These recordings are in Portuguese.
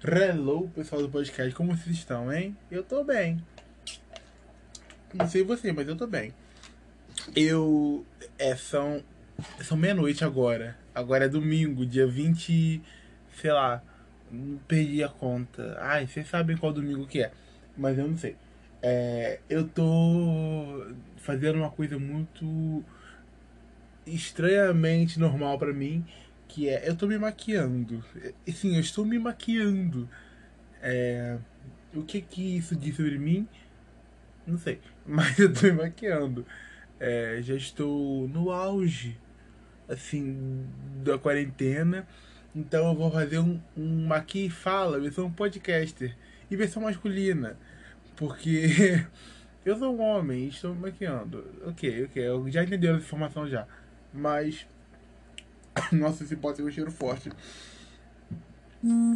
Hello, pessoal do podcast, como vocês estão, hein? Eu tô bem. Não sei você, mas eu tô bem. Eu. É, são. São meia-noite agora. Agora é domingo, dia 20. Sei lá. Perdi a conta. Ai, vocês sabem qual domingo que é. Mas eu não sei. É, eu tô fazendo uma coisa muito estranhamente normal para mim que é eu tô me maquiando. Sim, eu estou me maquiando. É, o que que isso diz sobre mim? Não sei, mas eu tô me maquiando. É, já estou no auge, assim, da quarentena. Então eu vou fazer um, um maqui e fala, versão podcaster e versão masculina. Porque eu sou um homem e estou me maquiando. Ok, ok, eu já entendeu essa informação já. Mas Nossa, esse pode ser um cheiro forte.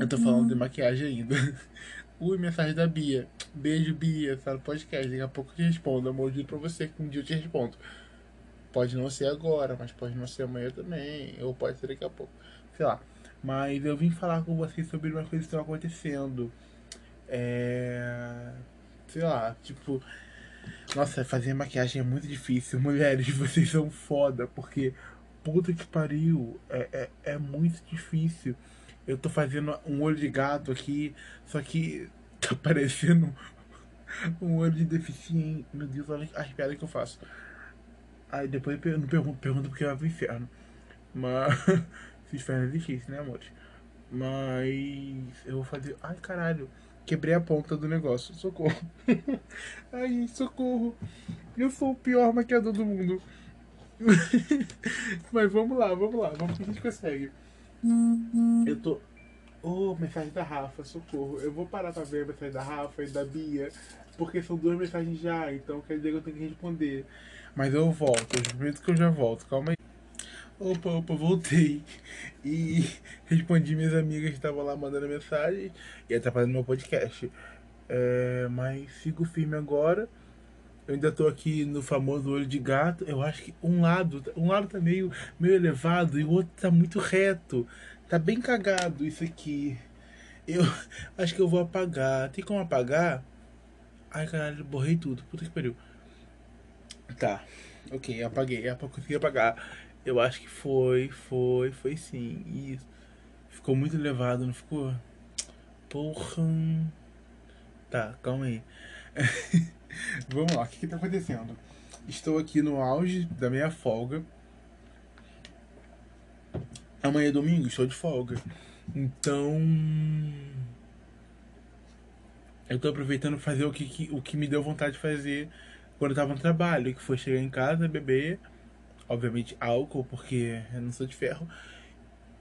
Eu tô falando de maquiagem ainda. Ui, mensagem da Bia. Beijo, Bia. Tá no podcast. Daqui a pouco eu te respondo. Eu mordi pra você que um dia eu te respondo. Pode não ser agora, mas pode não ser amanhã também. Ou pode ser daqui a pouco. Sei lá. Mas eu vim falar com vocês sobre uma coisa que estão acontecendo. É. Sei lá, tipo. Nossa, fazer maquiagem é muito difícil. Mulheres, vocês são foda, porque puta que pariu, é, é, é muito difícil. Eu tô fazendo um olho de gato aqui, só que tá parecendo um olho de deficiente. Meu Deus, olha as piadas que eu faço. Aí depois eu não pergunto, pergunto porque vai pro inferno. Mas. Se inferno existisse, né, amores? Mas. Eu vou fazer. Ai, caralho. Quebrei a ponta do negócio. Socorro. Ai, socorro. Eu sou o pior maquiador do mundo. Mas vamos lá, vamos lá, vamos que a gente consegue. Eu tô. Oh, mensagem da Rafa, socorro. Eu vou parar pra ver a mensagem da Rafa e da Bia, porque são duas mensagens já, então quer dizer que eu tenho que responder. Mas eu volto, eu prometo que eu já volto, calma aí. Opa, opa, voltei. E respondi minhas amigas que estavam lá mandando mensagem e atrapalhando meu podcast. É, mas sigo firme agora. Eu ainda tô aqui no famoso olho de gato. Eu acho que um lado, um lado tá meio, meio elevado e o outro tá muito reto. Tá bem cagado isso aqui. Eu acho que eu vou apagar. Tem como apagar? Ai, caralho, borrei tudo. Puta que pariu. Tá. Ok, apaguei. Eu consegui apagar. Eu acho que foi, foi, foi sim. Isso. Ficou muito elevado, não ficou? Porra. Tá, calma aí. Vamos lá, o que, que tá acontecendo? Estou aqui no auge da minha folga. Amanhã é domingo, estou de folga. Então. Eu tô aproveitando fazer o que, o que me deu vontade de fazer quando eu tava no trabalho, que foi chegar em casa, beber, obviamente álcool, porque eu não sou de ferro,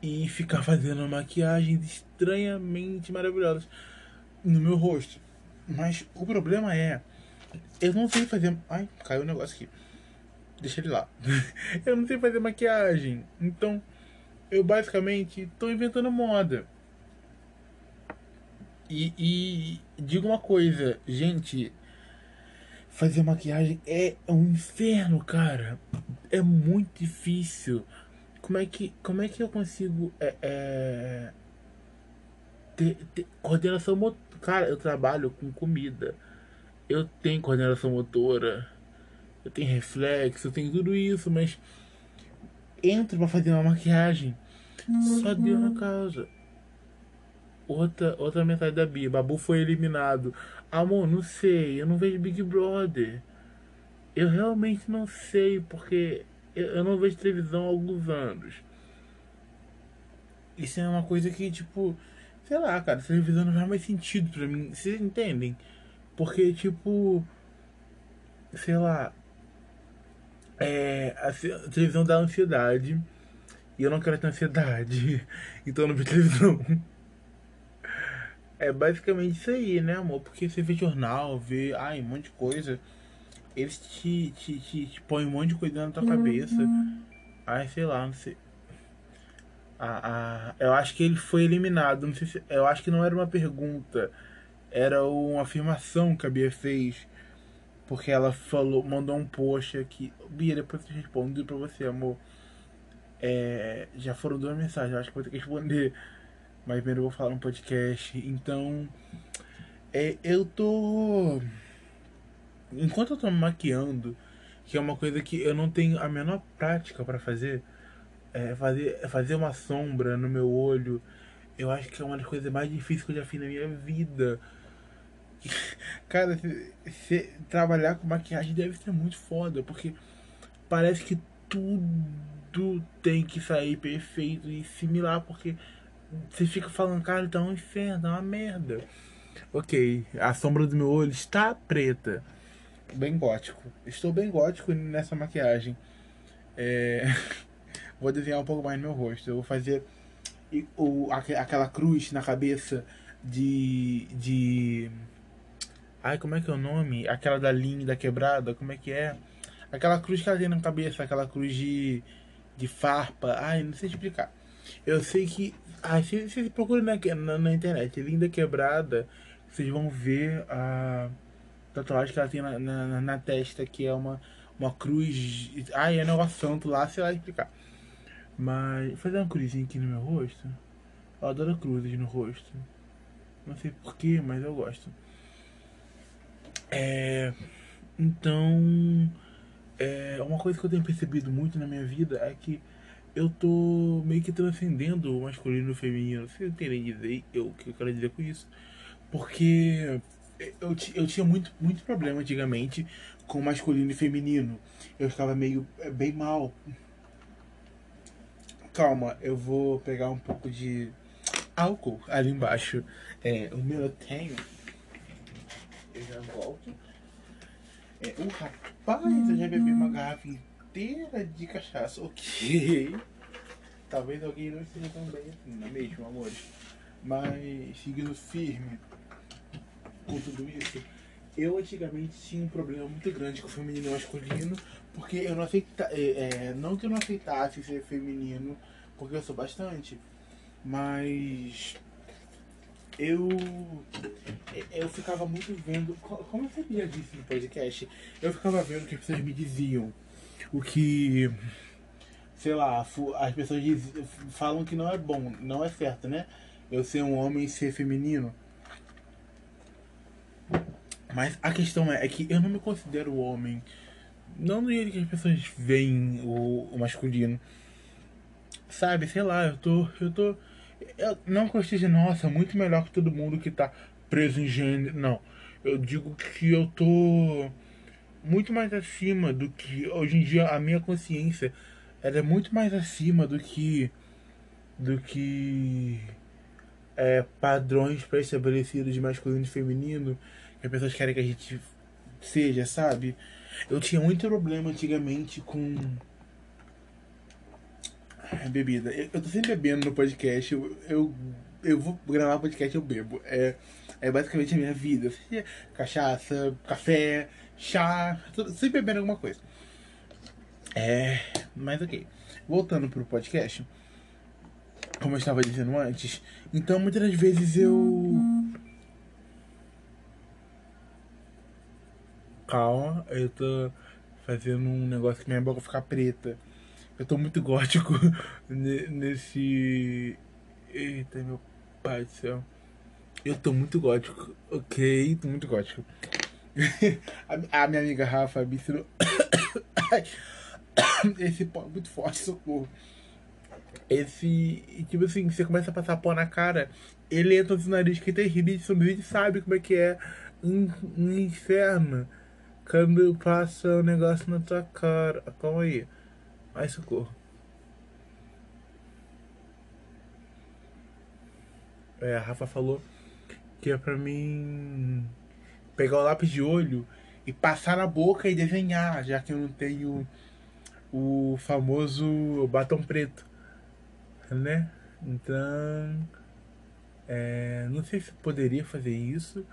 e ficar fazendo maquiagens estranhamente maravilhosas no meu rosto. Mas o problema é eu não sei fazer. Ai, caiu o um negócio aqui. Deixa ele lá. eu não sei fazer maquiagem. Então, eu basicamente tô inventando moda. E, e digo uma coisa, gente. Fazer maquiagem é um inferno, cara. É muito difícil. Como é que, como é que eu consigo é, é, ter, ter coordenação motor? Cara, eu trabalho com comida eu tenho coordenação motora, eu tenho reflexo, eu tenho tudo isso, mas entro para fazer uma maquiagem. Uhum. Só deu na causa. Outra, outra metade da Bia. Babu foi eliminado. Amor, não sei. Eu não vejo Big Brother. Eu realmente não sei, porque eu, eu não vejo televisão há alguns anos. Isso é uma coisa que, tipo, sei lá, cara, televisão não faz mais sentido pra mim. Vocês entendem? Porque, tipo, sei lá, é, a, a televisão dá ansiedade e eu não quero ter ansiedade, então eu não vejo televisão. É basicamente isso aí, né, amor? Porque você vê jornal, vê ai, um monte de coisa, eles te, te, te, te põem um monte de coisa na tua cabeça. Uhum. Ai, sei lá, não sei. Ah, ah, eu acho que ele foi eliminado. Não sei se, eu acho que não era uma pergunta era uma afirmação que a Bia fez. Porque ela falou, mandou um post aqui. Bia, depois eu respondo pra você, amor. É, já foram duas mensagens, acho que vou ter que responder. Mas primeiro eu vou falar no podcast. Então, é, eu tô. Enquanto eu tô me maquiando, que é uma coisa que eu não tenho a menor prática para fazer, é fazer, é fazer uma sombra no meu olho, eu acho que é uma das coisas mais difíceis que eu já fiz na minha vida. Cara, se, se, trabalhar com maquiagem deve ser muito foda, porque parece que tudo tem que sair perfeito e similar, porque você fica falando, cara, tá um inferno, tá uma merda. Ok, a sombra do meu olho está preta. Bem gótico. Estou bem gótico nessa maquiagem. É... Vou desenhar um pouco mais no meu rosto. Eu vou fazer o, aquela cruz na cabeça de. de. Ai, como é que é o nome? Aquela da linha da quebrada, como é que é? Aquela cruz que ela tem na cabeça, aquela cruz de. de farpa. Ai, não sei explicar. Eu sei que. Ai, se vocês procuram na, na, na internet, linda quebrada, vocês vão ver a tatuagem que ela tem na, na, na testa, que é uma, uma cruz. Ai, é negócio santo lá, sei lá explicar. Mas fazer uma cruzinha aqui no meu rosto. Eu adoro cruzes no rosto. Não sei porquê, mas eu gosto. É. Então. É, uma coisa que eu tenho percebido muito na minha vida é que eu tô meio que transcendendo o masculino e o feminino. Vocês entendem dizer eu, o que eu quero dizer com isso? Porque eu, eu tinha muito, muito problema antigamente com masculino e feminino. Eu ficava meio é, bem mal Calma, eu vou pegar um pouco de álcool ali embaixo. É, o meu eu tenho. Eu já volto. É, o rapaz, eu já bebi uma garrafa inteira de cachaça. Ok. Talvez alguém não esteja tão bem assim, não é mesmo, amores? Mas seguindo firme com tudo isso, eu antigamente tinha um problema muito grande com o feminino e masculino porque eu não aceita, é, é, não que eu não aceitasse ser feminino, porque eu sou bastante, mas eu eu ficava muito vendo, como eu sabia disso no podcast, eu ficava vendo o que as pessoas me diziam, o que sei lá, as pessoas diz, falam que não é bom, não é certo, né? Eu ser um homem e ser feminino. Mas a questão é, é que eu não me considero homem não do jeito que as pessoas veem o, o masculino. Sabe, sei lá, eu tô. Eu tô. Eu não eu esteja, nossa, muito melhor que todo mundo que tá preso em gênero. Não. Eu digo que eu tô muito mais acima do que. Hoje em dia a minha consciência ela é muito mais acima do que. do que. É, padrões pré-estabelecidos de masculino e feminino que as pessoas querem que a gente seja, sabe? Eu tinha muito problema antigamente com bebida. Eu, eu tô sempre bebendo no podcast. Eu, eu, eu vou gravar podcast, eu bebo. É, é basicamente a minha vida. Cachaça, café, chá, sempre bebendo alguma coisa. É, mas ok. Voltando pro podcast, como eu estava dizendo antes, então muitas das vezes eu calma, eu tô fazendo um negócio que minha boca ficar preta. Eu tô muito gótico nesse. Eita, meu pai do céu. Eu tô muito gótico, ok? Tô muito gótico. a, minha amiga Rafa ensinou. Esse pó é muito forte, socorro. Esse. Tipo assim, você começa a passar pó na cara, ele entra no nariz que é terrível. E sabe como é que é um, um inferno. Quando passa o um negócio na tua cara. Calma aí. Ai, socorro. É, a Rafa falou que é pra mim pegar o lápis de olho e passar na boca e desenhar, já que eu não tenho o famoso batom preto, né? Então, é, não sei se poderia fazer isso.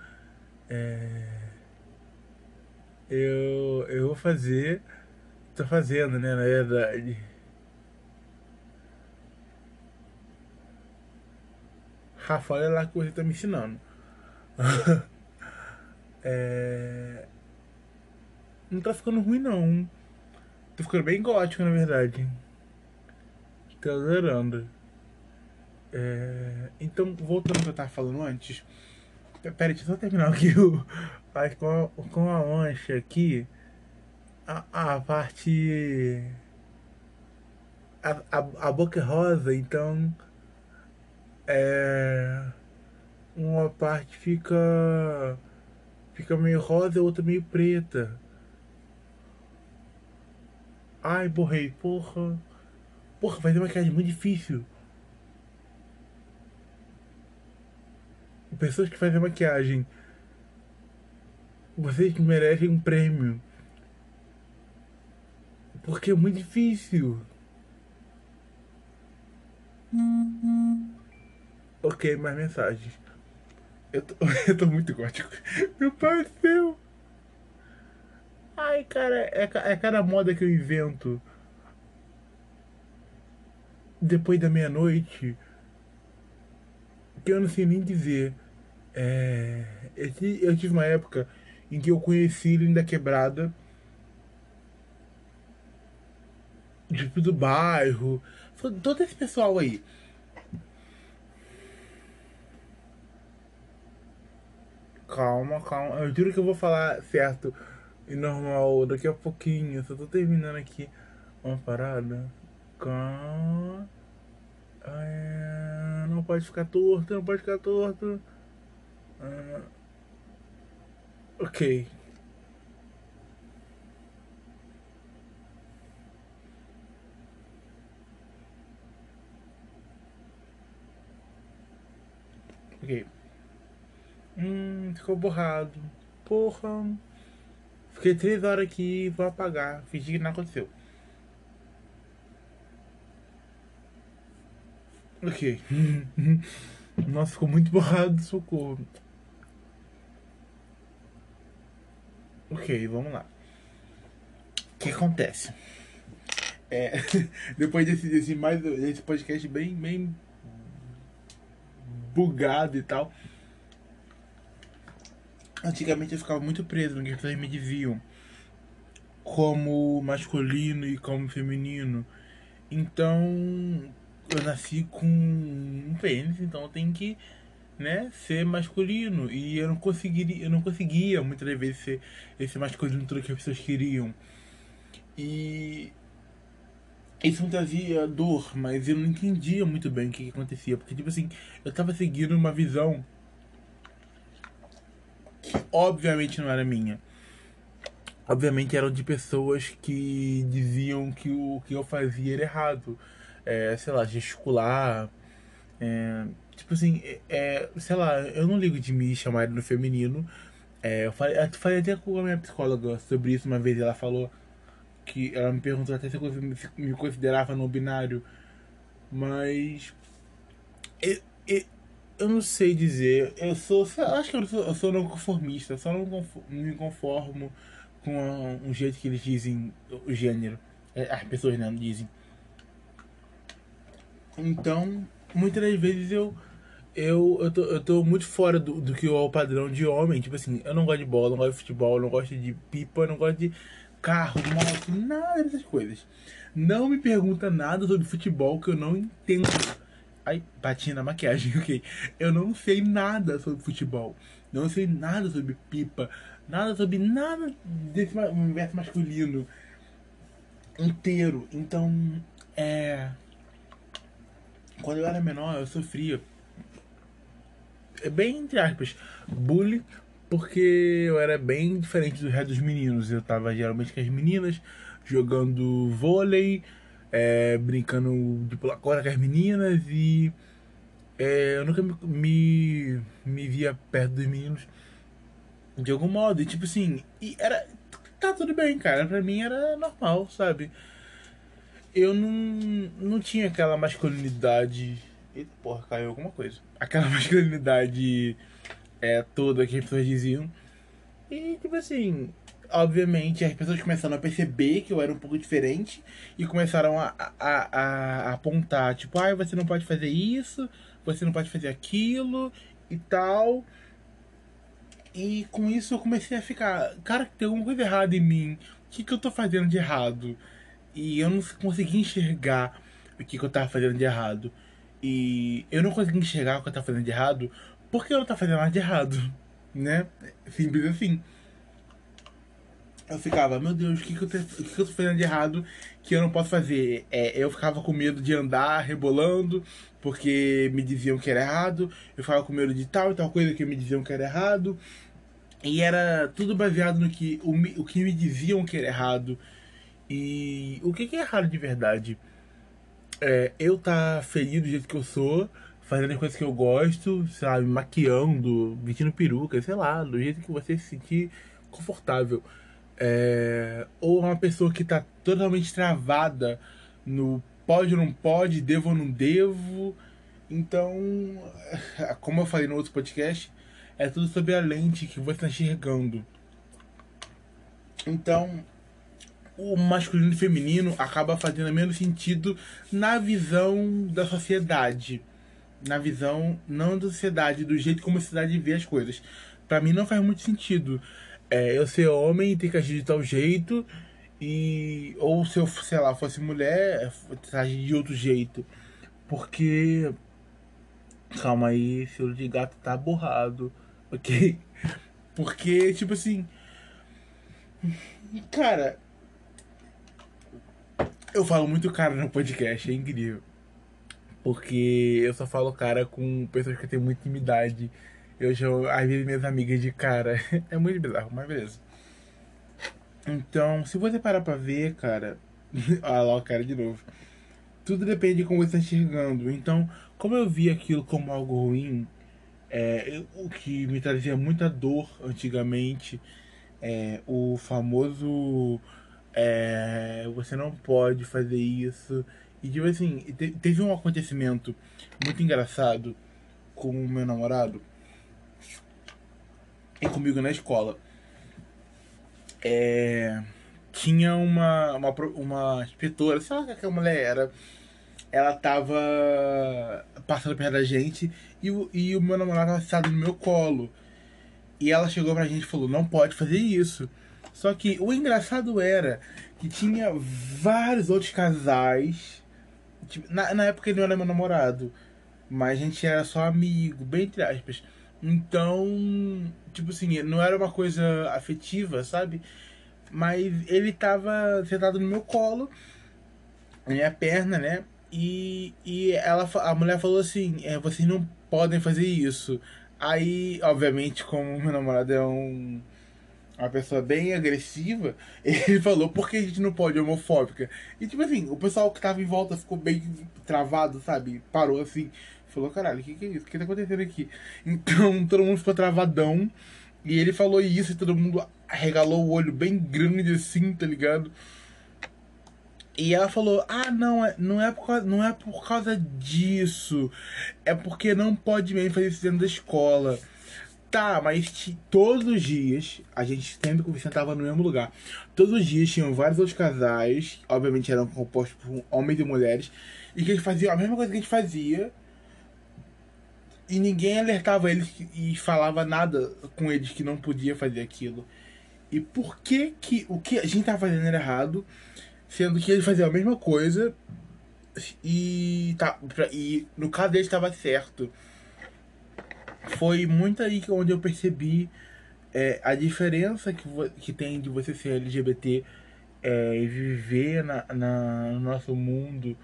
É, eu, eu vou fazer. Tô fazendo, né, na verdade. Rafa, olha lá que você tá me ensinando. é... Não tá ficando ruim não. Tá ficando bem gótico na verdade. Tô adorando. É, então, voltando ao que eu tava falando antes. Pera, deixa eu só terminar aqui o, com, a, com a aqui. A, a parte. A, a, a boca é rosa, então. É. Uma parte fica. Fica meio rosa e outra meio preta. Ai, borrei, porra. Porra, fazer maquiagem muito difícil. Pessoas que fazem maquiagem. Vocês merecem um prêmio. Porque é muito difícil. Ok, mais mensagens. Eu tô, eu tô muito gótico. Meu pai céu. Ai, cara, é, é cada moda que eu invento depois da meia-noite, que eu não sei nem dizer. É, eu tive uma época em que eu conheci Linda Quebrada, tipo do bairro, todo esse pessoal aí. Calma, calma. Eu juro que eu vou falar certo e normal daqui a pouquinho. Só tô terminando aqui uma parada. Calma. Ah, não pode ficar torto, não pode ficar torto. Ah, ok. Hum, ficou borrado. Porra. Fiquei três horas aqui, vou apagar. Fingir que não aconteceu. Ok. Nossa, ficou muito borrado, socorro. Ok, vamos lá. O que acontece? É, depois desse, desse, mais, desse podcast bem, bem bugado e tal. Antigamente eu ficava muito preso no que as pessoas me diziam como masculino e como feminino. Então, eu nasci com um pênis, então eu tenho que né, ser masculino. E eu não conseguiria, eu não conseguia muitas vezes ser esse masculino tudo que as pessoas queriam. E isso me trazia dor, mas eu não entendia muito bem o que, que acontecia. Porque, tipo assim, eu tava seguindo uma visão que obviamente não era minha. Obviamente eram de pessoas que diziam que o que eu fazia era errado é, sei lá, gesticular. É, tipo assim, é, sei lá, eu não ligo de me chamar no feminino. É, eu, falei, eu falei até com a minha psicóloga sobre isso uma vez. Ela falou que ela me perguntou até se eu me considerava no binário. Mas. Eu, eu, eu não sei dizer. Eu sou. Acho que eu sou, eu sou não conformista. Só não me conformo com um jeito que eles dizem o gênero. É, as pessoas não né, dizem. Então, muitas das vezes eu eu, eu, tô, eu tô muito fora do, do que é o padrão de homem. Tipo assim, eu não gosto de bola, não gosto de futebol, não gosto de pipa, não gosto de carro, moto, nada dessas coisas. Não me pergunta nada sobre futebol que eu não entendo. Ai, bati na maquiagem, ok. Eu não sei nada sobre futebol. Não sei nada sobre pipa. Nada sobre nada desse universo masculino inteiro. Então, é quando eu era menor, eu sofria, é bem entre aspas, bullying, porque eu era bem diferente do resto dos meninos. Eu tava geralmente com as meninas, jogando vôlei, é, brincando de pular corda com as meninas e é, eu nunca me, me, me, via perto dos meninos de algum modo. E tipo assim, e era. Tá tudo bem, cara. Pra mim era normal, sabe? eu não, não tinha aquela masculinidade. Eita, porra, caiu alguma coisa. Aquela masculinidade é, toda que as pessoas diziam. E, tipo assim, obviamente as pessoas começaram a perceber que eu era um pouco diferente e começaram a, a, a, a apontar, tipo, ah, você não pode fazer isso, você não pode fazer aquilo e tal. E com isso eu comecei a ficar, cara, tem alguma coisa errada em mim. O que, que eu tô fazendo de errado? E eu não consegui enxergar o que, que eu tava fazendo de errado. E eu não conseguia enxergar o que eu tava fazendo de errado, porque eu não tava fazendo nada de errado, né? Simples assim. Eu ficava, meu Deus, o que, que, eu, te, que, que eu tô fazendo de errado que eu não posso fazer? É, eu ficava com medo de andar rebolando, porque me diziam que era errado. Eu ficava com medo de tal e tal coisa que me diziam que era errado. E era tudo baseado no que o, o que me diziam que era errado. E o que, que é errado de verdade? É, eu tá feliz do jeito que eu sou, fazendo as coisas que eu gosto, sabe, maquiando, vestindo peruca, sei lá, do jeito que você se sentir confortável. É, ou uma pessoa que tá totalmente travada no pode ou não pode, devo ou não devo. Então, como eu falei no outro podcast, é tudo sobre a lente que você está enxergando. Então, o masculino e feminino acaba fazendo menos sentido na visão da sociedade. Na visão, não da sociedade, do jeito como a sociedade vê as coisas. Para mim não faz muito sentido. É, eu ser homem e ter que agir de tal jeito, e ou se eu, sei lá, fosse mulher, agir de outro jeito. Porque. Calma aí, seu de gato tá borrado, ok? Porque, tipo assim. Cara, eu falo muito cara no podcast, é incrível. Porque eu só falo cara com pessoas que têm muita intimidade. Eu às vezes, minhas amigas de cara. É muito bizarro, mas beleza. Então, se você parar pra ver, cara. Olha lá o cara de novo. Tudo depende de como você está enxergando. Então, como eu vi aquilo como algo ruim, é, o que me trazia muita dor antigamente, é, o famoso é, você não pode fazer isso. E tipo assim, te, teve um acontecimento muito engraçado com o meu namorado e comigo na escola. É, tinha uma, uma, uma inspetora, sei lá que aquela mulher era. Ela tava passando perto da gente e, o, e o meu namorado tava sentado no meu colo. E ela chegou pra gente e falou: Não pode fazer isso. Só que o engraçado era que tinha vários outros casais. Tipo, na, na época ele não era meu namorado, mas a gente era só amigo, bem entre aspas. Então, tipo assim, não era uma coisa afetiva, sabe? Mas ele tava sentado no meu colo, na minha perna, né? E, e ela, a mulher falou assim: é, vocês não podem fazer isso. Aí, obviamente, como meu namorado é um uma pessoa bem agressiva, ele falou por que a gente não pode homofóbica. E tipo assim, o pessoal que tava em volta ficou bem travado, sabe? Parou assim, falou, caralho, o que, que é isso? O que tá acontecendo aqui? Então todo mundo ficou travadão. E ele falou isso e todo mundo regalou o olho bem grande assim, tá ligado? E ela falou: Ah, não, é, não é, por causa, não é por causa disso. É porque não pode mesmo fazer isso dentro da escola. Tá, mas todos os dias, a gente sempre sentava no mesmo lugar. Todos os dias tinham vários outros casais, obviamente eram compostos por homens e mulheres, e que eles faziam a mesma coisa que a gente fazia. E ninguém alertava eles e falava nada com eles que não podia fazer aquilo. E por que que o que a gente tava fazendo era errado, sendo que eles faziam a mesma coisa e, tá, e no caso deles estava certo foi muito aí que onde eu percebi é, a diferença que, que tem de você ser LGBT é, e viver na, na, no nosso mundo,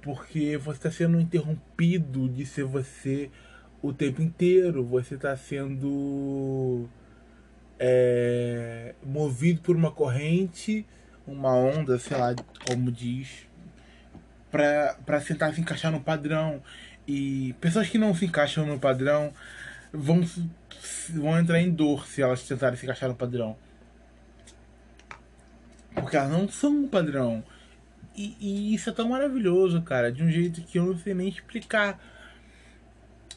porque você está sendo interrompido de ser você o tempo inteiro, você está sendo é, movido por uma corrente, uma onda, sei lá como diz, para tentar se encaixar no padrão. E pessoas que não se encaixam no padrão vão, vão entrar em dor se elas tentarem se encaixar no padrão. Porque elas não são um padrão. E, e, isso é tão maravilhoso, cara, de um jeito que eu não sei nem explicar.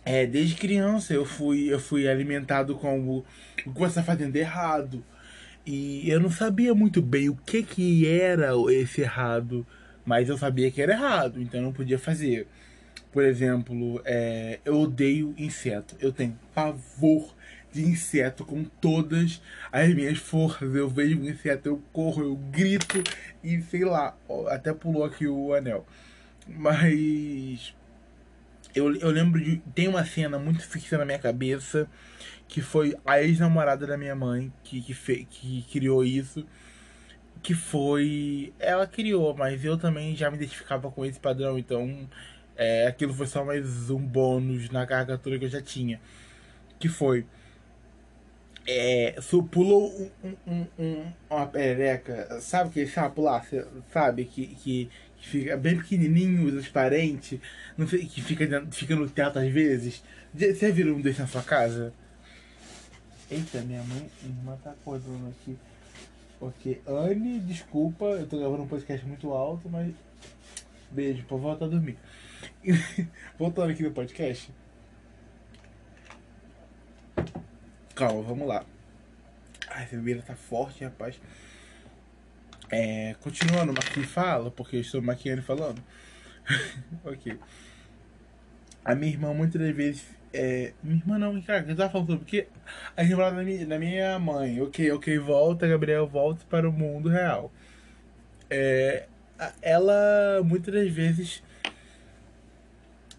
É, desde criança eu fui, eu fui alimentado com o, que você está fazendo errado. E eu não sabia muito bem o que, que era esse errado. Mas eu sabia que era errado, então eu não podia fazer. Por exemplo, é, eu odeio inseto. Eu tenho pavor de inseto com todas as minhas forças. Eu vejo um inseto, eu corro, eu grito e sei lá, até pulou aqui o anel. Mas Eu, eu lembro de. Tem uma cena muito fixa na minha cabeça que foi a ex-namorada da minha mãe que, que, fe, que criou isso. Que foi. Ela criou, mas eu também já me identificava com esse padrão, então é, aquilo foi só mais um bônus na caricatura que eu já tinha. Que foi. É, pulou um, um, um, uma perereca, sabe que sapo lá, sabe? Que, que, que, fica bem pequenininho, transparente, não sei, que fica, fica no teto às vezes. Você viu um desse na sua casa? Eita, minha mãe, minha irmã tá acordando aqui. Ok, Anne, desculpa, eu tô gravando um podcast muito alto, mas. Beijo, por voltar a dormir. Voltando aqui no podcast. Calma, vamos lá. Ai, essa bebida tá forte, rapaz. É, continuando, aqui fala, porque eu estou maquiando e falando. ok. A minha irmã muitas das vezes. É, minha irmã não, cara, eu tava falando sobre porque a irmã da minha, da minha mãe. Ok, ok, volta, Gabriel, volta para o mundo real. É, ela muitas das vezes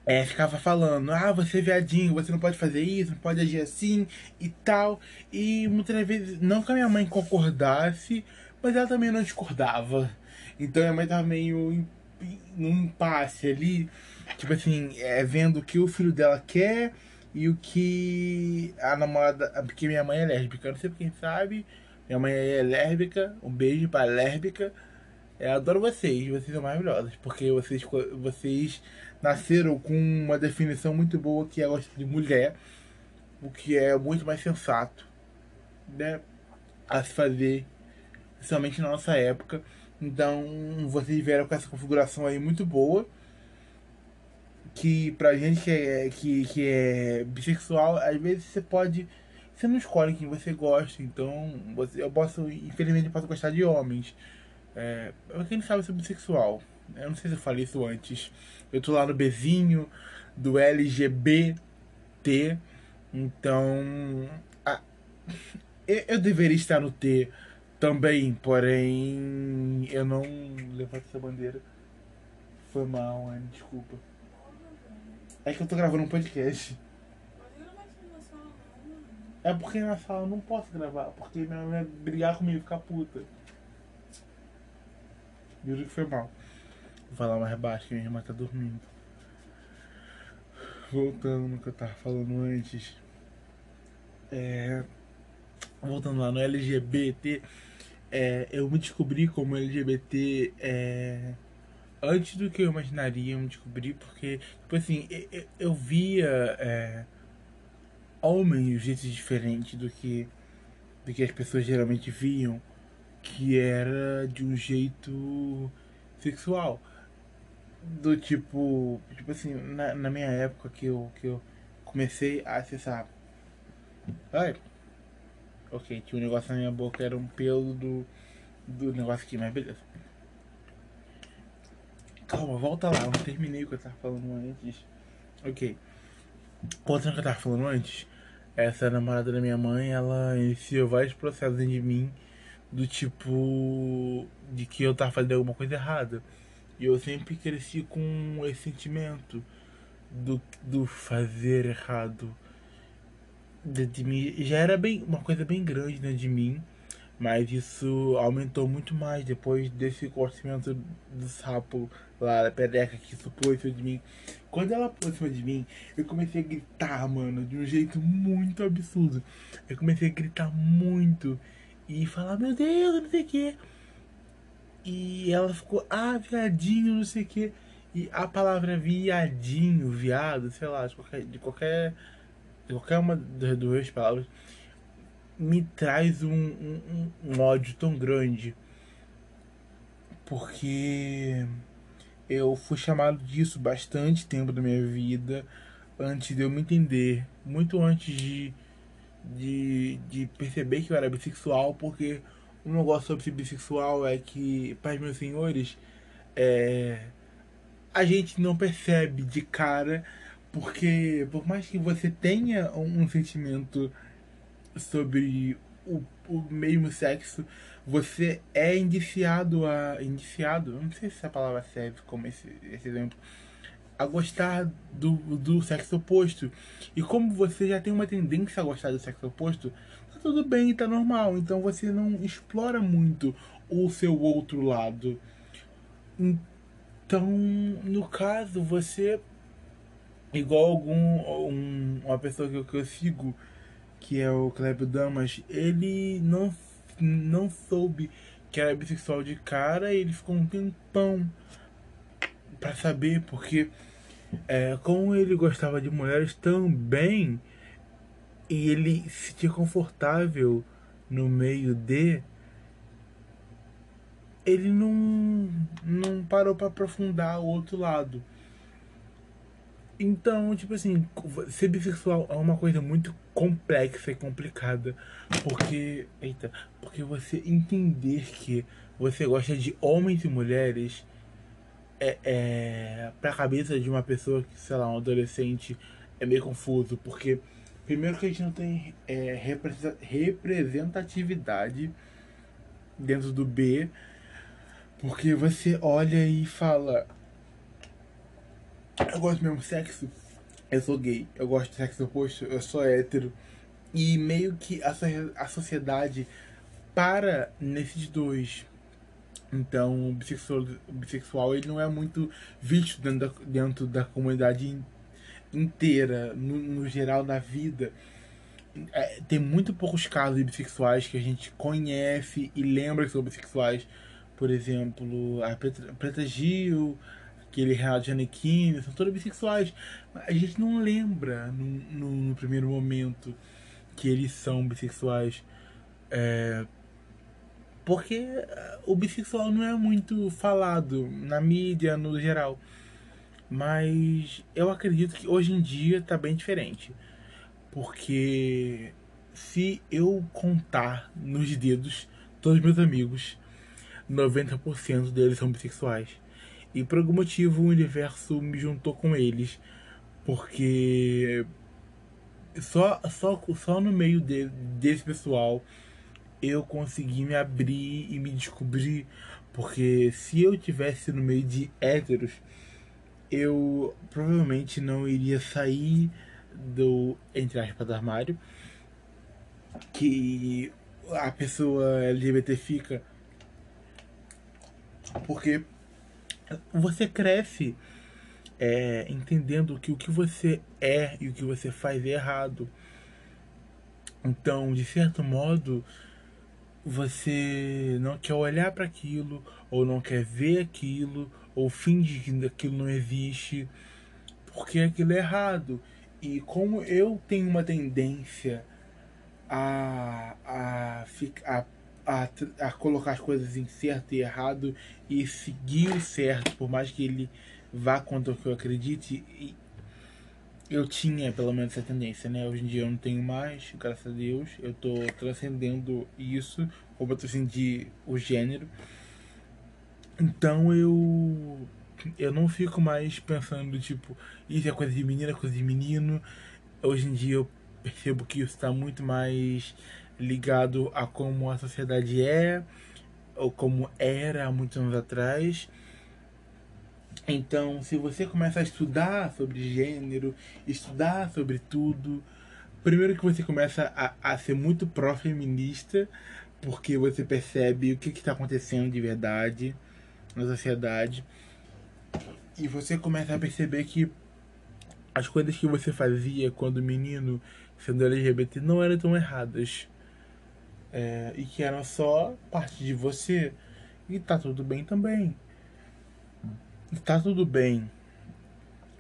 é, ficava falando, ah, você é viadinho, você não pode fazer isso, não pode agir assim e tal. E muitas vezes, não que a minha mãe concordasse, mas ela também não discordava. Então minha mãe tava meio num impasse ali, tipo assim, é, vendo o que o filho dela quer e o que a namorada. Porque minha mãe é lésbica, não sei quem sabe. Minha mãe é lésbica, um beijo pra lésbica. Eu adoro vocês, vocês são maravilhosos, porque vocês, vocês nasceram com uma definição muito boa que é gosta de mulher, o que é muito mais sensato né, a se fazer, principalmente na nossa época. Então vocês vieram com essa configuração aí muito boa. Que pra gente que é, que, que é bissexual, às vezes você pode. Você não escolhe quem você gosta, então você, eu posso, infelizmente, posso gostar de homens. É, quem sabe eu sou bissexual. Eu não sei se eu falei isso antes. Eu tô lá no Bzinho do LGBT. Então. A, eu, eu deveria estar no T também, porém. Eu não levanto essa bandeira. Foi mal, Anne, desculpa. É que eu tô gravando um podcast. É porque na sala eu não posso gravar, porque minha mãe vai brigar comigo e ficar puta. Juro que foi mal. Vou falar mais baixo que minha irmã tá dormindo. Voltando no que eu tava falando antes. É, voltando lá no LGBT. É, eu me descobri como LGBT é, antes do que eu imaginaria eu me descobri, porque, tipo assim, eu, eu via é, homens de jeitos diferentes do que, do que as pessoas geralmente viam, que era de um jeito sexual do tipo, tipo assim, na, na minha época que eu, que eu comecei a acessar. Ai, ok, tinha um negócio na minha boca, era um pelo do, do negócio aqui, mas beleza. Calma, volta lá, eu não terminei o que eu tava falando antes. Ok. Outra que eu tava falando antes, essa namorada da minha mãe, ela iniciou vários processos de mim do tipo de que eu tava fazendo alguma coisa errada. E eu sempre cresci com esse sentimento do, do fazer errado de, de mim. Já era bem uma coisa bem grande né, de mim, mas isso aumentou muito mais depois desse crescimento do sapo lá, da pereca que isso pôs de mim. Quando ela pôs cima de mim, eu comecei a gritar, mano, de um jeito muito absurdo. Eu comecei a gritar muito e falar, meu Deus, não sei o que. E ela ficou, ah, viadinho, não sei o quê. E a palavra viadinho, viado, sei lá, de qualquer, de qualquer, de qualquer uma das duas palavras, me traz um, um, um ódio tão grande. Porque eu fui chamado disso bastante tempo da minha vida, antes de eu me entender, muito antes de, de, de perceber que eu era bissexual, porque um negócio sobre ser bissexual é que, para os meus senhores, é, a gente não percebe de cara, porque por mais que você tenha um, um sentimento sobre o, o mesmo sexo, você é indiciado a. Indiciado? Não sei se essa palavra serve como esse, esse exemplo. A gostar do, do sexo oposto. E como você já tem uma tendência a gostar do sexo oposto, tá tudo bem, tá normal. Então você não explora muito o seu outro lado. Então, no caso, você igual algum um, uma pessoa que eu, que eu sigo, que é o Clébio Damas, ele não não soube que era bissexual de cara e ele ficou um tempão para saber, porque é, como ele gostava de mulheres também e ele se sentia confortável no meio de ele não não parou para aprofundar o outro lado. Então, tipo assim, ser bissexual é uma coisa muito complexa e complicada. Porque. Eita, porque você entender que você gosta de homens e mulheres é, é pra cabeça de uma pessoa que, sei lá, um adolescente, é meio confuso. Porque, primeiro, que a gente não tem é, representatividade dentro do B. Porque você olha e fala eu gosto do mesmo sexo, eu sou gay. Eu gosto de sexo oposto, eu sou hétero. E meio que a, a sociedade para nesses dois. Então, o bissexual, o bissexual ele não é muito visto dentro da, dentro da comunidade inteira, no, no geral da vida. É, tem muito poucos casos de bissexuais que a gente conhece e lembra que são bissexuais. Por exemplo, a Preta, Preta Gil, aquele Renato Giannichini, são todos bissexuais. A gente não lembra no, no, no primeiro momento que eles são bissexuais. É, porque eh, o bissexual não é muito falado na mídia no geral. Mas eu acredito que hoje em dia tá bem diferente. Porque se eu contar nos dedos todos meus amigos, 90% deles são bissexuais. E por algum motivo o universo me juntou com eles. Porque só, só, só no meio de, desse pessoal eu consegui me abrir e me descobrir. Porque se eu tivesse no meio de héteros, eu provavelmente não iria sair do, entre aspas, armário. Que a pessoa LGBT fica. Porque você cresce é, entendendo que o que você é e o que você faz é errado. Então, de certo modo, você não quer olhar para aquilo, ou não quer ver aquilo, ou finge que aquilo não existe, porque aquilo é errado. E como eu tenho uma tendência a, a, a a, a colocar as coisas em certo e errado e seguir o certo, por mais que ele vá contra o que eu acredite. E eu tinha pelo menos essa tendência, né? Hoje em dia eu não tenho mais, graças a Deus. Eu tô transcendendo isso, como eu transcendi o gênero. Então eu eu não fico mais pensando, tipo, isso é coisa de menina, é coisa de menino. Hoje em dia eu percebo que isso está muito mais ligado a como a sociedade é ou como era há muitos anos atrás. Então, se você começa a estudar sobre gênero, estudar sobre tudo, primeiro que você começa a, a ser muito pró-feminista, porque você percebe o que está acontecendo de verdade na sociedade. E você começa a perceber que as coisas que você fazia quando menino, sendo LGBT, não eram tão erradas é, e que eram só parte de você. E tá tudo bem também. Tá tudo bem.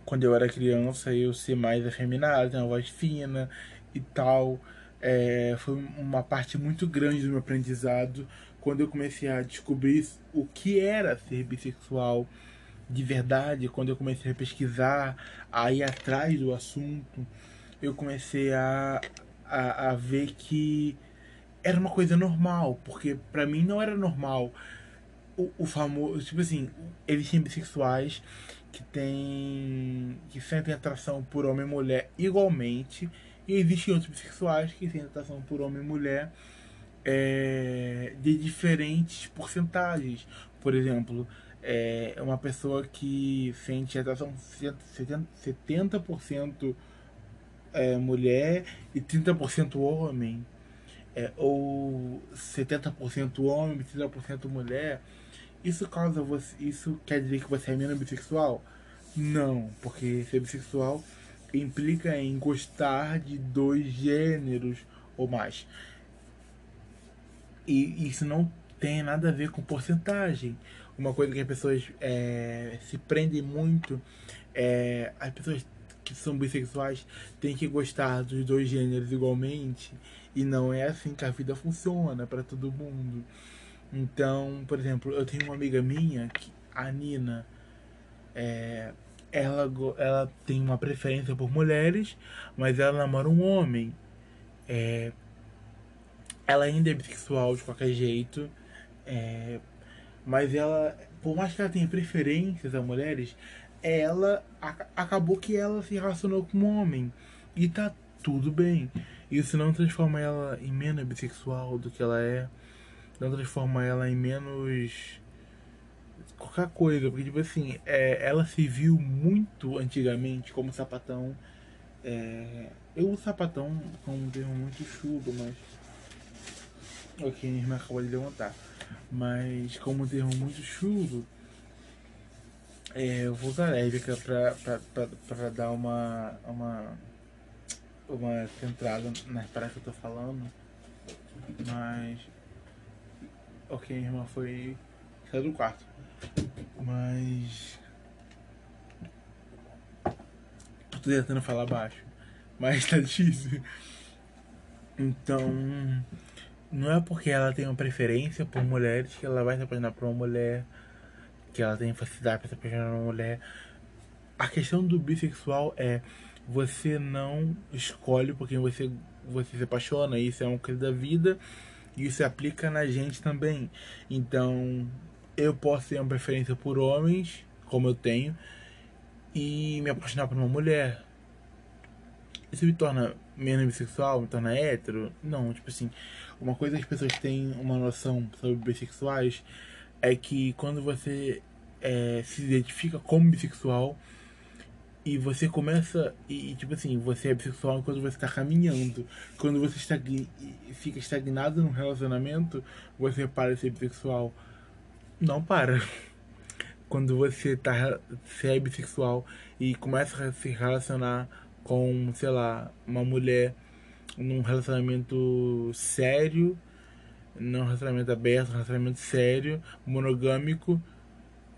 Quando eu era criança, eu ser mais afeminado, ter uma voz fina e tal. É, foi uma parte muito grande do meu aprendizado quando eu comecei a descobrir o que era ser bissexual de verdade, quando eu comecei a pesquisar, a ir atrás do assunto, eu comecei a, a, a ver que era uma coisa normal, porque para mim não era normal o, o famoso, tipo assim, existem bissexuais que tem que sentem atração por homem e mulher igualmente, e existem outros bissexuais que sentem atração por homem e mulher é, de diferentes porcentagens. Por exemplo, é uma pessoa que sente atração 70% é, mulher e 30% homem, é, ou 70% homem e 30% mulher, isso causa você. Isso quer dizer que você é menos bissexual? Não, porque ser bissexual implica em gostar de dois gêneros ou mais. E isso não tem nada a ver com porcentagem. Uma coisa que as pessoas é, se prendem muito é as pessoas que são bissexuais têm que gostar dos dois gêneros igualmente e não é assim que a vida funciona para todo mundo. Então, por exemplo, eu tenho uma amiga minha, a Nina, é, ela, ela tem uma preferência por mulheres, mas ela namora um homem. É, ela ainda é bissexual de qualquer jeito, é, mas ela, por mais que ela tenha preferências a mulheres, ela acabou que ela se relacionou com um homem e tá tudo bem. Isso não transforma ela em menos bissexual do que ela é, não transforma ela em menos qualquer coisa, porque tipo assim, é, ela se viu muito antigamente como sapatão. É, eu uso sapatão como um termo muito chulo, mas. Ok, a irmã acabou de levantar. Mas como um termo muito chulo, é, eu vou usar a pra, pra, pra, pra, dar uma, uma, uma centrada nas paradas que eu tô falando. Mas. Ok, a irmã foi. saiu do quarto. Mas. Eu tô tentando falar baixo. Mas tá difícil. Então. Não é porque ela tem uma preferência por mulheres que ela vai se apaixonar por uma mulher que ela tem facilidade para se apaixonar por uma mulher. A questão do bissexual é você não escolhe por quem você, você se apaixona. Isso é uma coisa da vida isso se aplica na gente também. Então, eu posso ter uma preferência por homens, como eu tenho, e me apaixonar por uma mulher. Isso me torna menos bissexual, me torna hétero? Não, tipo assim, uma coisa que as pessoas têm uma noção sobre bissexuais é que quando você é, se identifica como bissexual e você começa e tipo assim você é bissexual enquanto você está caminhando. Quando você estagna, fica estagnado num relacionamento você para de ser bissexual. Não para. Quando você tá se é bissexual e começa a se relacionar com sei lá uma mulher num relacionamento sério num relacionamento aberto, um relacionamento sério, monogâmico,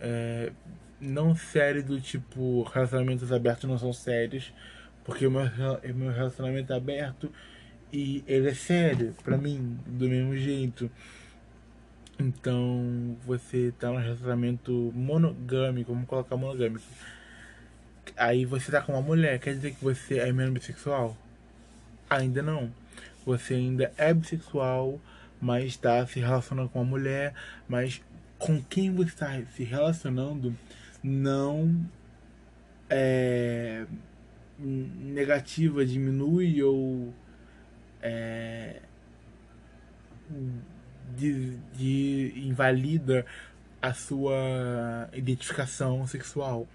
é, não sério do tipo relacionamentos abertos não são sérios, porque o meu, meu relacionamento é aberto e ele é sério para mim, do mesmo jeito. Então você tá num relacionamento monogâmico, vamos colocar monogâmico. Aí você tá com uma mulher, quer dizer que você é menos bissexual? Ainda não. Você ainda é bissexual, mas está se relacionando com uma mulher, mas com quem você está se relacionando não é negativa, diminui ou é, de, de invalida a sua identificação sexual.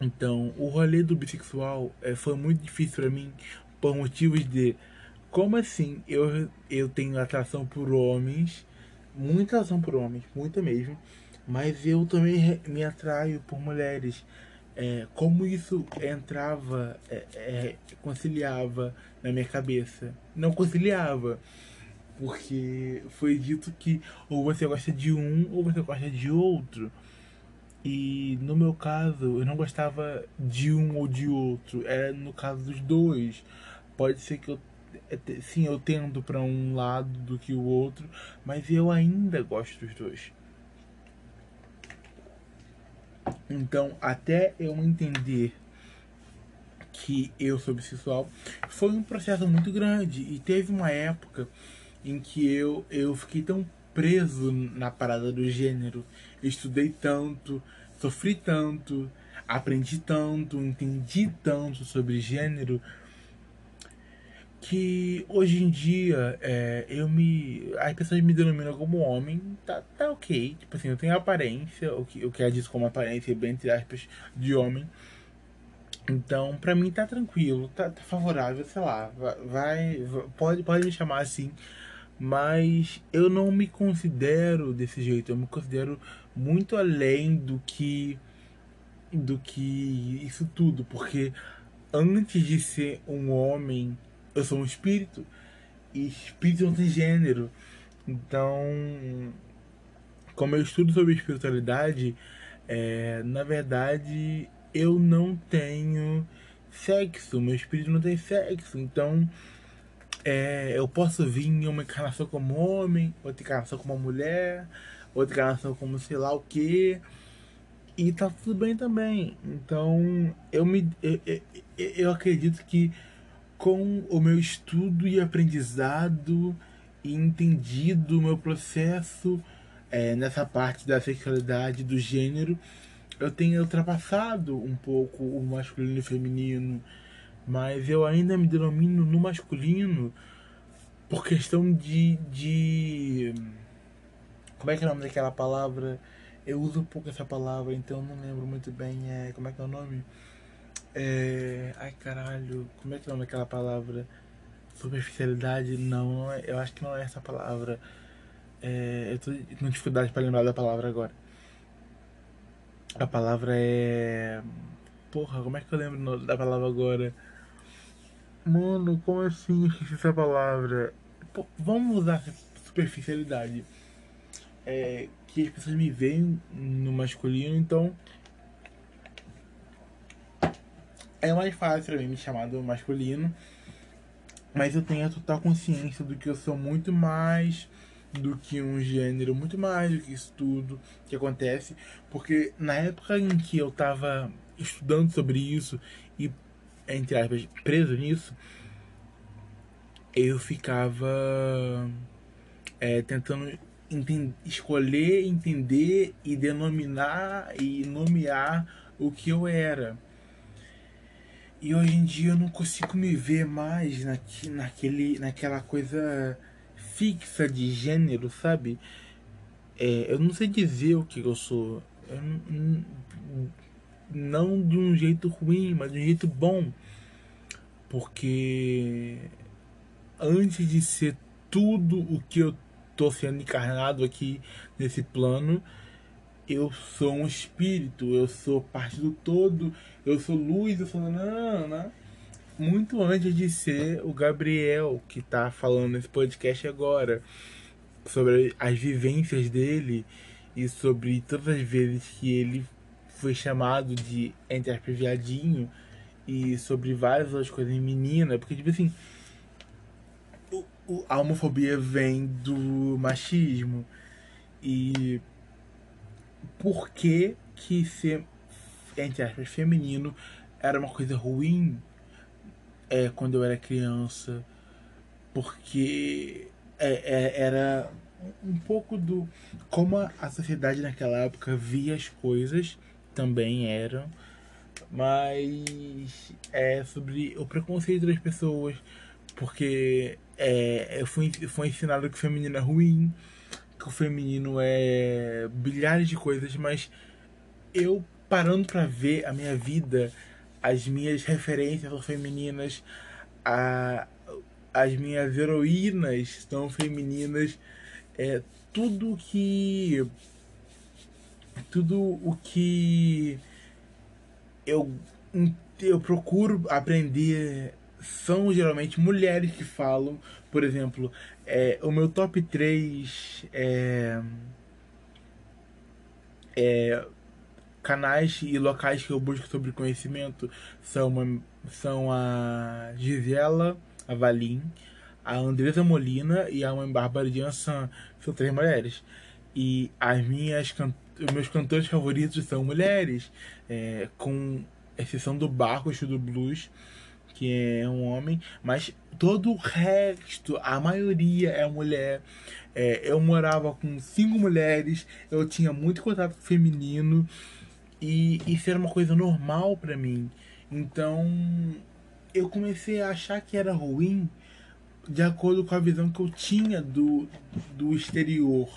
Então, o rolê do bissexual é, foi muito difícil para mim por motivos de como assim eu, eu tenho atração por homens, muita atração por homens, muita mesmo, mas eu também me atraio por mulheres. É, como isso entrava, é, é, conciliava na minha cabeça? Não conciliava, porque foi dito que ou você gosta de um ou você gosta de outro. E no meu caso, eu não gostava de um ou de outro, era no caso dos dois. Pode ser que eu é sim, eu tendo para um lado do que o outro, mas eu ainda gosto dos dois. Então, até eu entender que eu sou bissexual, foi um processo muito grande. E teve uma época em que eu eu fiquei tão preso na parada do gênero, estudei tanto, sofri tanto, aprendi tanto, entendi tanto sobre gênero que hoje em dia é, eu me. As pessoas me denominam como homem, tá, tá ok. Tipo assim, eu tenho aparência, o que, o que é disso como aparência, bem entre aspas, de homem. Então, pra mim tá tranquilo, tá, tá favorável, sei lá, vai, vai, pode, pode me chamar assim, mas eu não me considero desse jeito, eu me considero muito além do que do que isso tudo, porque antes de ser um homem, eu sou um espírito e espírito não tem gênero. Então, como eu estudo sobre espiritualidade, é, na verdade eu não tenho sexo, meu espírito não tem sexo, então é, eu posso vir em uma encarnação como homem, outra encarnação como mulher, outra encarnação como sei lá o que, e tá tudo bem também. Então eu me eu, eu, eu acredito que com o meu estudo e aprendizado e entendido o meu processo é, nessa parte da sexualidade, do gênero, eu tenho ultrapassado um pouco o masculino e o feminino, mas eu ainda me denomino no masculino por questão de, de. Como é que é o nome daquela palavra? Eu uso pouco essa palavra, então não lembro muito bem. É, como é que é o nome? É, ai caralho, como é que é o nome daquela palavra? Superficialidade? Não, não é, eu acho que não é essa palavra. É, eu tô com dificuldade para lembrar da palavra agora. A palavra é. Porra, como é que eu lembro da palavra agora? Mano, como assim esqueci essa palavra? Pô, vamos usar superficialidade. É, que as pessoas me veem no masculino, então. É mais fácil pra mim me chamar do masculino. Mas eu tenho a total consciência do que eu sou muito mais do que um gênero, muito mais do que isso tudo que acontece, porque na época em que eu estava estudando sobre isso e, entre aspas, preso nisso, eu ficava é, tentando entender, escolher, entender e denominar e nomear o que eu era. E hoje em dia eu não consigo me ver mais naquele, naquela coisa fixa de gênero, sabe? É, eu não sei dizer o que eu sou. Eu não, não de um jeito ruim, mas de um jeito bom. Porque antes de ser tudo o que eu tô sendo encarnado aqui nesse plano, eu sou um espírito, eu sou parte do todo, eu sou luz, eu sou. Não muito antes de ser o Gabriel que tá falando nesse podcast agora sobre as vivências dele e sobre todas as vezes que ele foi chamado de entre viadinho e sobre várias outras coisas em menina, porque tipo assim, o, a homofobia vem do machismo e por que que ser entre aspas feminino era uma coisa ruim é, quando eu era criança, porque é, é, era um pouco do como a sociedade naquela época via as coisas também eram mas é sobre o preconceito das pessoas porque é, eu fui, fui ensinado que feminino é ruim que o feminino é bilhares de coisas mas eu parando para ver a minha vida as minhas referências são femininas, a, as minhas heroínas são femininas, é tudo que tudo o que eu eu procuro aprender são geralmente mulheres que falam, por exemplo, é, o meu top 3 é, é canais e locais que eu busco sobre conhecimento são, uma, são a Gisela Avalim, a Andresa Molina e a mãe Bárbara de Ansan. São três mulheres. E as minhas meus cantores favoritos são mulheres, é, com exceção do Barcos do Blues, que é um homem, mas todo o resto, a maioria é mulher. É, eu morava com cinco mulheres, eu tinha muito contato feminino. E isso era uma coisa normal para mim. Então eu comecei a achar que era ruim de acordo com a visão que eu tinha do, do exterior.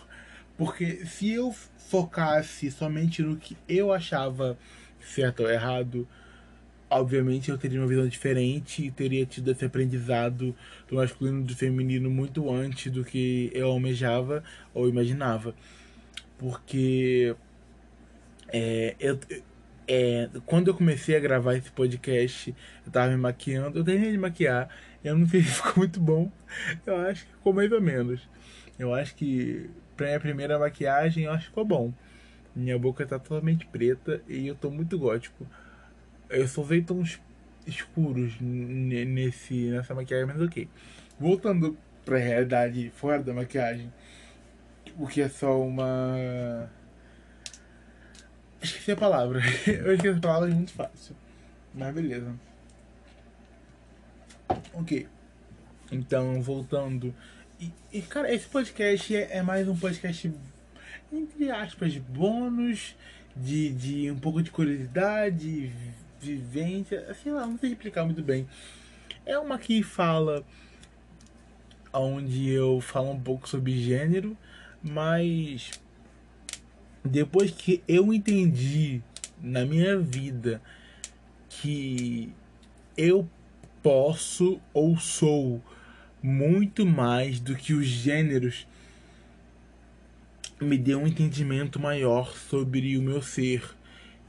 Porque se eu focasse somente no que eu achava certo ou errado, obviamente eu teria uma visão diferente e teria tido esse aprendizado do masculino e do feminino muito antes do que eu almejava ou imaginava. Porque é, eu, é, quando eu comecei a gravar esse podcast, eu tava me maquiando, eu terminei de maquiar, eu não sei se ficou muito bom, eu acho que ficou mais ou menos. Eu acho que pra minha primeira maquiagem, eu acho que ficou bom. Minha boca tá totalmente preta e eu tô muito gótico. Eu só usei tons escuros nesse, nessa maquiagem, mas ok. Voltando pra realidade fora da maquiagem, o que é só uma Esqueci a palavra. Eu esqueci a palavra é muito fácil. Mas beleza. Ok. Então, voltando. E, e cara, esse podcast é, é, mais um podcast, entre aspas, bônus, de, de um pouco de curiosidade, vivência. Sei lá, não sei explicar muito bem. É uma que fala. Onde eu falo um pouco sobre gênero, mas depois que eu entendi na minha vida que eu posso ou sou muito mais do que os gêneros, me deu um entendimento maior sobre o meu ser.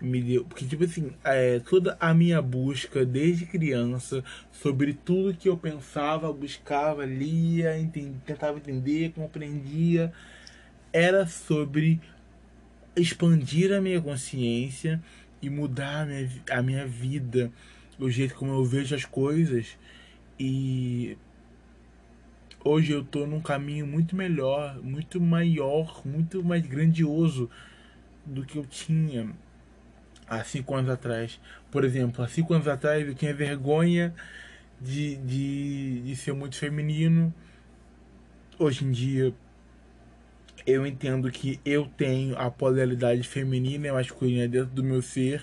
Me deu, porque, tipo assim, é, toda a minha busca desde criança sobre tudo que eu pensava, buscava, lia, entendi, tentava entender, compreendia, era sobre expandir a minha consciência e mudar a minha, a minha vida, o jeito como eu vejo as coisas. E hoje eu tô num caminho muito melhor, muito maior, muito mais grandioso do que eu tinha há cinco anos atrás. Por exemplo, há cinco anos atrás eu tinha vergonha de, de, de ser muito feminino. Hoje em dia eu entendo que eu tenho a polaridade feminina e masculina dentro do meu ser.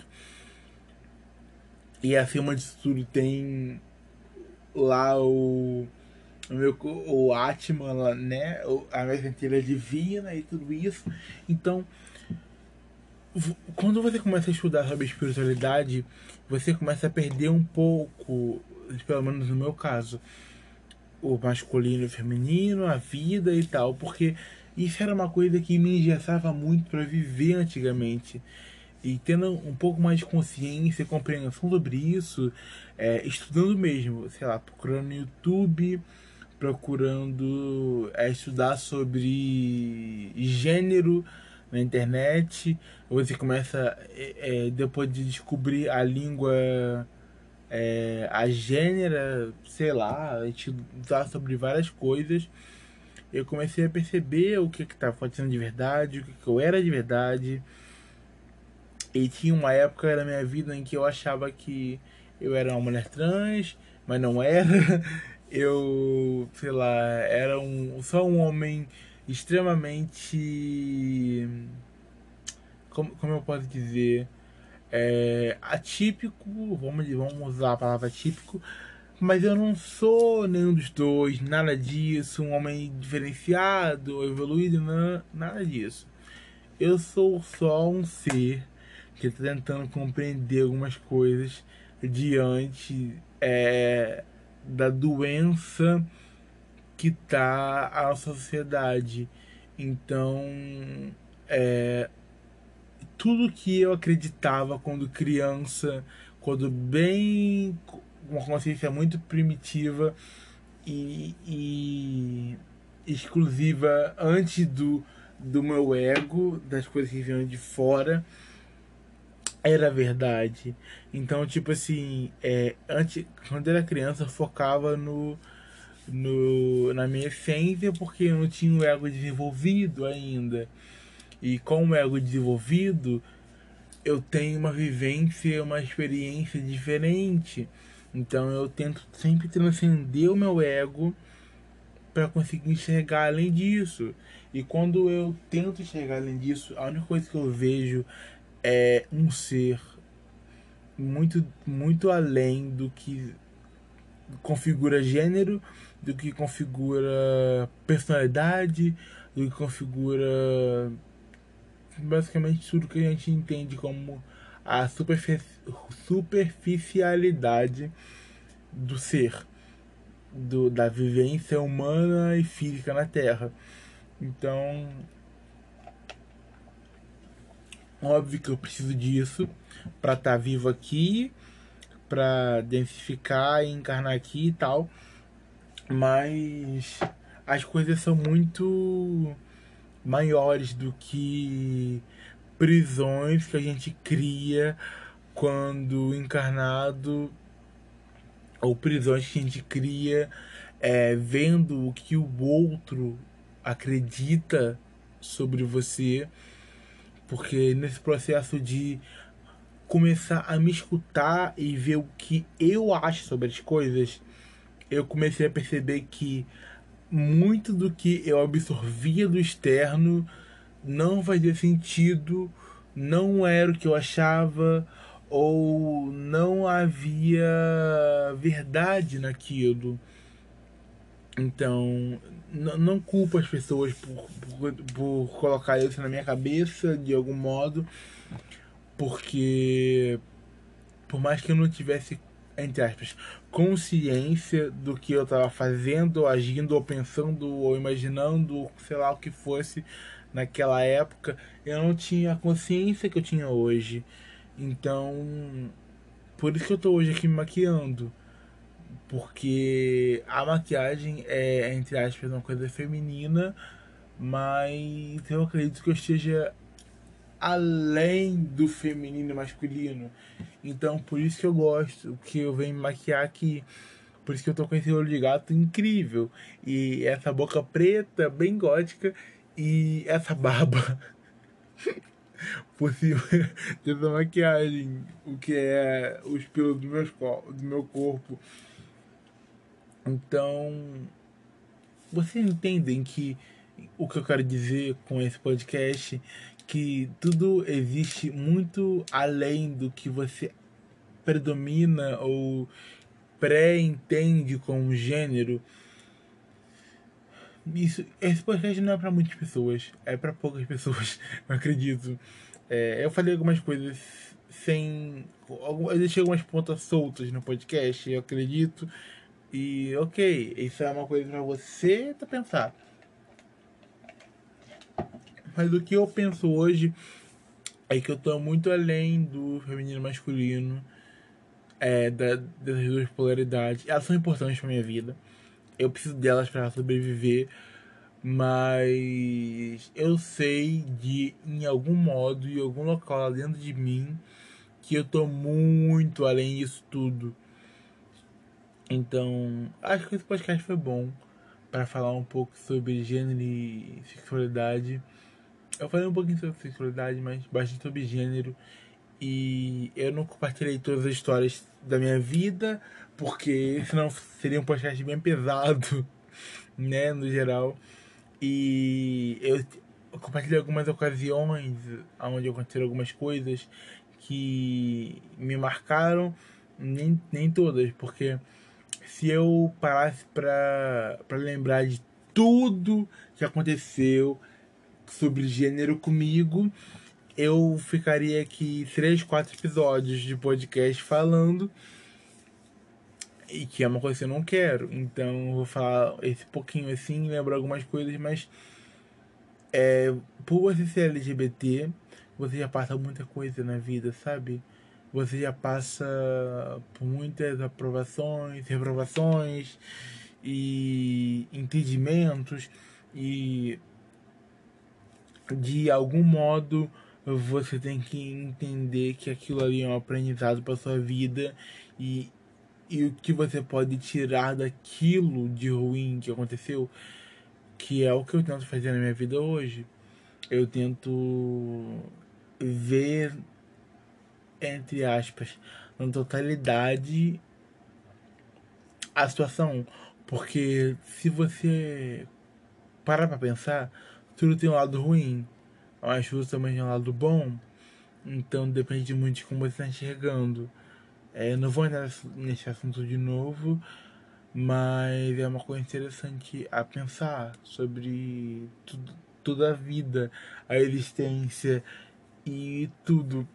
E acima disso tudo tem lá o, o meu o Atman, né? A minha centelha divina e tudo isso. Então, quando você começa a estudar sobre espiritualidade, você começa a perder um pouco, pelo menos no meu caso, o masculino e o feminino, a vida e tal, porque isso era uma coisa que me engessava muito para viver antigamente. E tendo um pouco mais de consciência e compreensão sobre isso, é, estudando mesmo, sei lá, procurando no YouTube, procurando é, estudar sobre gênero na internet, você começa, é, é depois de descobrir a língua é, a gênera, sei lá, estudar sobre várias coisas eu comecei a perceber o que estava acontecendo de verdade, o que, que eu era de verdade. E tinha uma época na minha vida em que eu achava que eu era uma mulher trans, mas não era. Eu, sei lá, era um, só um homem extremamente. Como, como eu posso dizer? É, atípico, vamos, vamos usar a palavra atípico, mas eu não sou nenhum dos dois, nada disso, um homem diferenciado, evoluído, não, nada disso. Eu sou só um ser que está tentando compreender algumas coisas diante é, da doença que está a sociedade. Então, é, tudo que eu acreditava quando criança, quando bem uma consciência muito primitiva e, e exclusiva antes do, do meu ego, das coisas que vinham de fora, era verdade. Então, tipo assim, é, antes, quando eu era criança, eu focava no, no, na minha essência porque eu não tinha o ego desenvolvido ainda. E com o ego desenvolvido, eu tenho uma vivência, uma experiência diferente. Então eu tento sempre transcender o meu ego para conseguir enxergar além disso. E quando eu tento enxergar além disso, a única coisa que eu vejo é um ser muito muito além do que configura gênero, do que configura personalidade, do que configura basicamente tudo que a gente entende como a superficialidade do ser, do, da vivência humana e física na Terra. Então, óbvio que eu preciso disso para estar tá vivo aqui, para densificar e encarnar aqui e tal. Mas as coisas são muito maiores do que prisões que a gente cria quando encarnado ou prisões que a gente cria é, vendo o que o outro acredita sobre você. Porque nesse processo de começar a me escutar e ver o que eu acho sobre as coisas eu comecei a perceber que muito do que eu absorvia do externo não fazia sentido, não era o que eu achava ou não havia verdade naquilo. Então, não culpo as pessoas por, por, por, colocar isso na minha cabeça de algum modo, porque por mais que eu não tivesse entre aspas, consciência do que eu estava fazendo, agindo, ou pensando, ou imaginando, sei lá o que fosse naquela época, eu não tinha a consciência que eu tinha hoje. Então, por isso que eu estou hoje aqui me maquiando. Porque a maquiagem é, entre aspas, uma coisa feminina, mas eu acredito que eu esteja além do feminino e masculino. Então, por isso que eu gosto, que eu venho me maquiar aqui. Por isso que eu tô com esse olho de gato incrível. E essa boca preta, bem gótica. E essa barba. possível dessa maquiagem. O que é os pelos do, do meu corpo. Então. Vocês entendem que o que eu quero dizer com esse podcast que tudo existe muito além do que você predomina ou pré-entende como gênero. Isso, esse podcast não é para muitas pessoas, é para poucas pessoas, eu acredito. É, eu falei algumas coisas sem. Eu deixei algumas pontas soltas no podcast, eu acredito. E ok, isso é uma coisa para você pensar. Mas o que eu penso hoje é que eu tô muito além do feminino e masculino, é, da, das duas polaridades. Elas são importantes pra minha vida. Eu preciso delas para sobreviver. Mas eu sei de, em algum modo, em algum local dentro de mim, que eu tô muito além disso tudo. Então, acho que esse podcast foi bom para falar um pouco sobre gênero e sexualidade. Eu falei um pouquinho sobre sexualidade, mas bastante sobre gênero. E eu não compartilhei todas as histórias da minha vida, porque senão seria um podcast bem pesado, né, no geral. E eu compartilhei algumas ocasiões onde aconteceram algumas coisas que me marcaram, nem, nem todas, porque se eu parasse para lembrar de tudo que aconteceu sobre gênero comigo, eu ficaria aqui três, quatro episódios de podcast falando. E que é uma coisa que eu não quero. Então eu vou falar esse pouquinho assim, lembrar algumas coisas, mas é, por você ser LGBT, você já passa muita coisa na vida, sabe? Você já passa por muitas aprovações, reprovações e entendimentos e de algum modo você tem que entender que aquilo ali é um aprendizado para sua vida e, e o que você pode tirar daquilo de ruim que aconteceu, que é o que eu tento fazer na minha vida hoje. Eu tento ver, entre aspas, na totalidade a situação. Porque se você parar pra pensar, tudo tem um lado ruim, mas tudo também tem um lado bom. Então depende muito de como você está enxergando. É, não vou entrar nesse assunto de novo, mas é uma coisa interessante a pensar sobre tudo, toda a vida, a existência e tudo.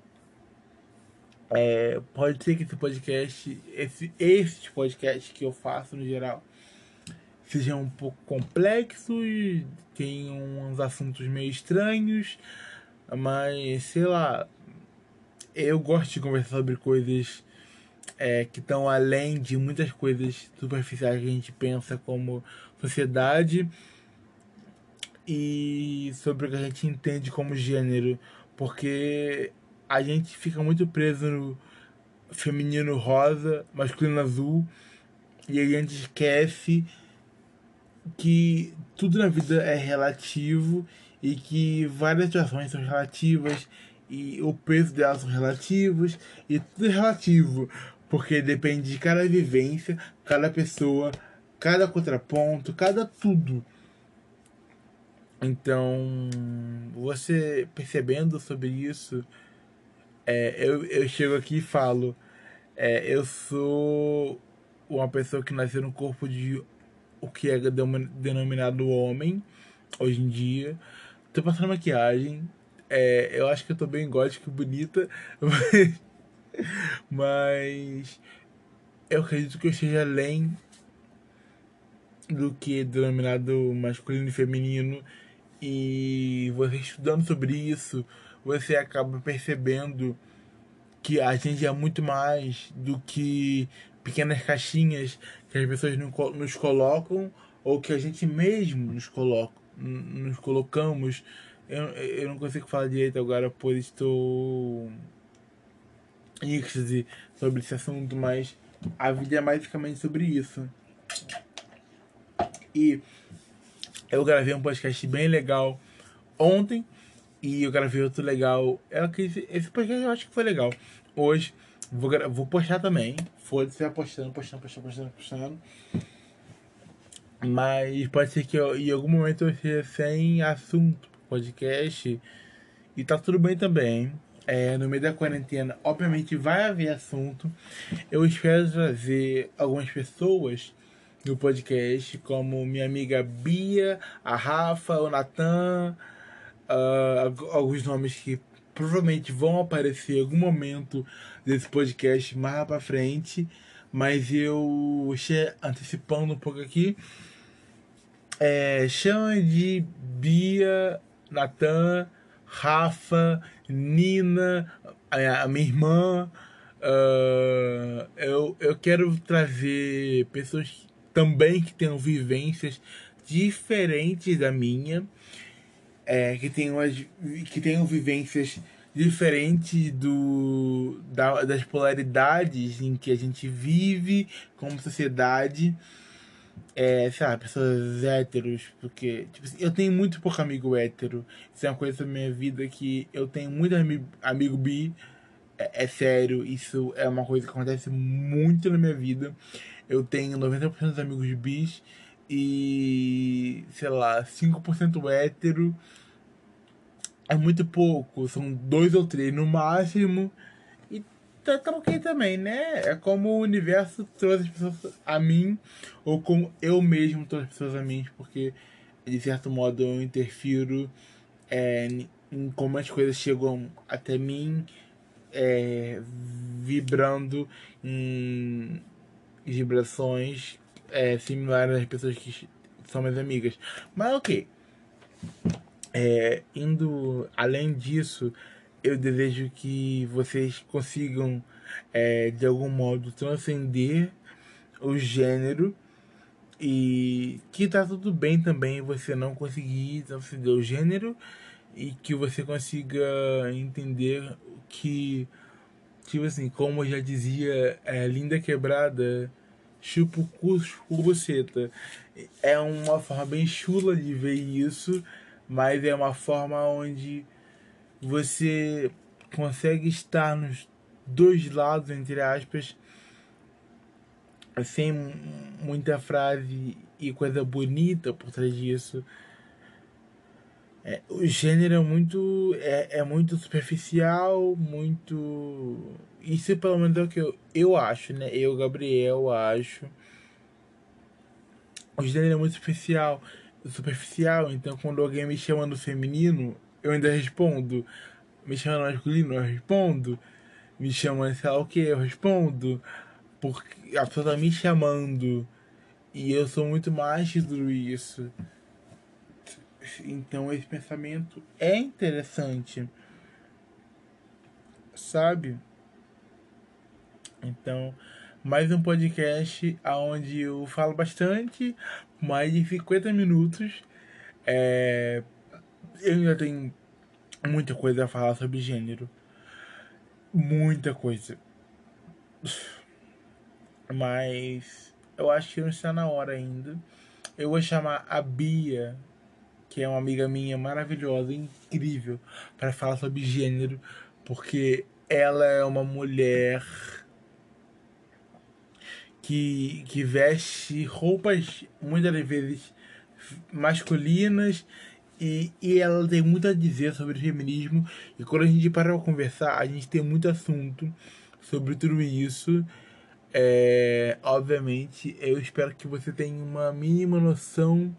É, pode ser que esse podcast, esse, esses podcasts que eu faço no geral, sejam um pouco complexos, tenham uns assuntos meio estranhos, mas sei lá, eu gosto de conversar sobre coisas é, que estão além de muitas coisas superficiais que a gente pensa como sociedade e sobre o que a gente entende como gênero, porque a gente fica muito preso no feminino rosa, masculino azul, e a gente esquece que tudo na vida é relativo e que várias situações são relativas e o peso delas são relativos e tudo é relativo porque depende de cada vivência, cada pessoa, cada contraponto, cada tudo. Então, você percebendo sobre isso, é, eu, eu chego aqui e falo: é, eu sou uma pessoa que nasceu no corpo de o que é denominado homem hoje em dia. Tô passando maquiagem. É, eu acho que eu tô bem gótica e bonita, mas, mas eu acredito que eu esteja além do que é denominado masculino e feminino. E você estudando sobre isso, você acaba percebendo que a gente é muito mais do que pequenas caixinhas que as pessoas nos colocam ou que a gente mesmo nos coloca, nos colocamos. Eu, eu não consigo falar direito agora, pois estou em sobre esse assunto, mas a vida é basicamente sobre isso. E eu gravei um podcast bem legal ontem e eu gravei outro legal. É esse podcast eu acho que foi legal. Hoje vou, vou postar também. Foda-se, vai postando, postando, postando, postando, postando. Mas pode ser que eu, em algum momento eu esteja sem assunto podcast. E tá tudo bem também. É, no meio da quarentena, obviamente vai haver assunto. Eu espero trazer algumas pessoas no podcast, como minha amiga Bia, a Rafa, o Natan, uh, alguns nomes que provavelmente vão aparecer em algum momento desse podcast mais para frente, mas eu antecipando um pouco aqui. É, chama de Bia, Natan, Rafa, Nina, a, minha irmã. Uh, eu, eu quero trazer pessoas também que tenham vivências diferentes da minha, é, que, tenham, que tenham vivências diferentes do, da, das polaridades em que a gente vive como sociedade. É, sei lá, pessoas héteros, porque tipo, assim, eu tenho muito pouco amigo hétero. Isso é uma coisa da minha vida que eu tenho muito amigo, amigo bi. É, é sério, isso é uma coisa que acontece muito na minha vida. Eu tenho 90% dos amigos bis e, sei lá, 5% hétero. É muito pouco, são dois ou três no máximo. E tá, tá ok também, né? É como o universo trouxe as pessoas a mim, ou como eu mesmo trouxe as pessoas a mim, porque de certo modo eu interfiro é, em como as coisas chegam até mim, é, vibrando em vibrações é, similares às pessoas que são minhas amigas. Mas ok. É, indo além disso, eu desejo que vocês consigam é, de algum modo transcender o gênero e que tá tudo bem também você não conseguir transcender o gênero e que você consiga entender que Tipo assim, como eu já dizia, é, Linda Quebrada, chupa o cu, chupa buceta. É uma forma bem chula de ver isso, mas é uma forma onde você consegue estar nos dois lados, entre aspas, sem muita frase e coisa bonita por trás disso. É, o gênero é muito, é, é muito superficial, muito. Isso pelo menos é o que eu, eu acho, né? Eu, Gabriel, acho. o gênero é muito superficial, superficial, então quando alguém me chama no feminino, eu ainda respondo. Me chama no masculino, eu respondo. Me chama sei lá o que, eu respondo. Porque a pessoa tá me chamando. E eu sou muito mais de tudo isso. Então esse pensamento é interessante. Sabe? Então, mais um podcast onde eu falo bastante, mais de 50 minutos. É, eu ainda tenho muita coisa a falar sobre gênero. Muita coisa. Mas eu acho que não está na hora ainda. Eu vou chamar a Bia, que é uma amiga minha maravilhosa, incrível, para falar sobre gênero, porque ela é uma mulher que, que veste roupas muitas vezes masculinas e, e ela tem muito a dizer sobre feminismo. E quando a gente para pra conversar, a gente tem muito assunto sobre tudo isso. É, obviamente, eu espero que você tenha uma mínima noção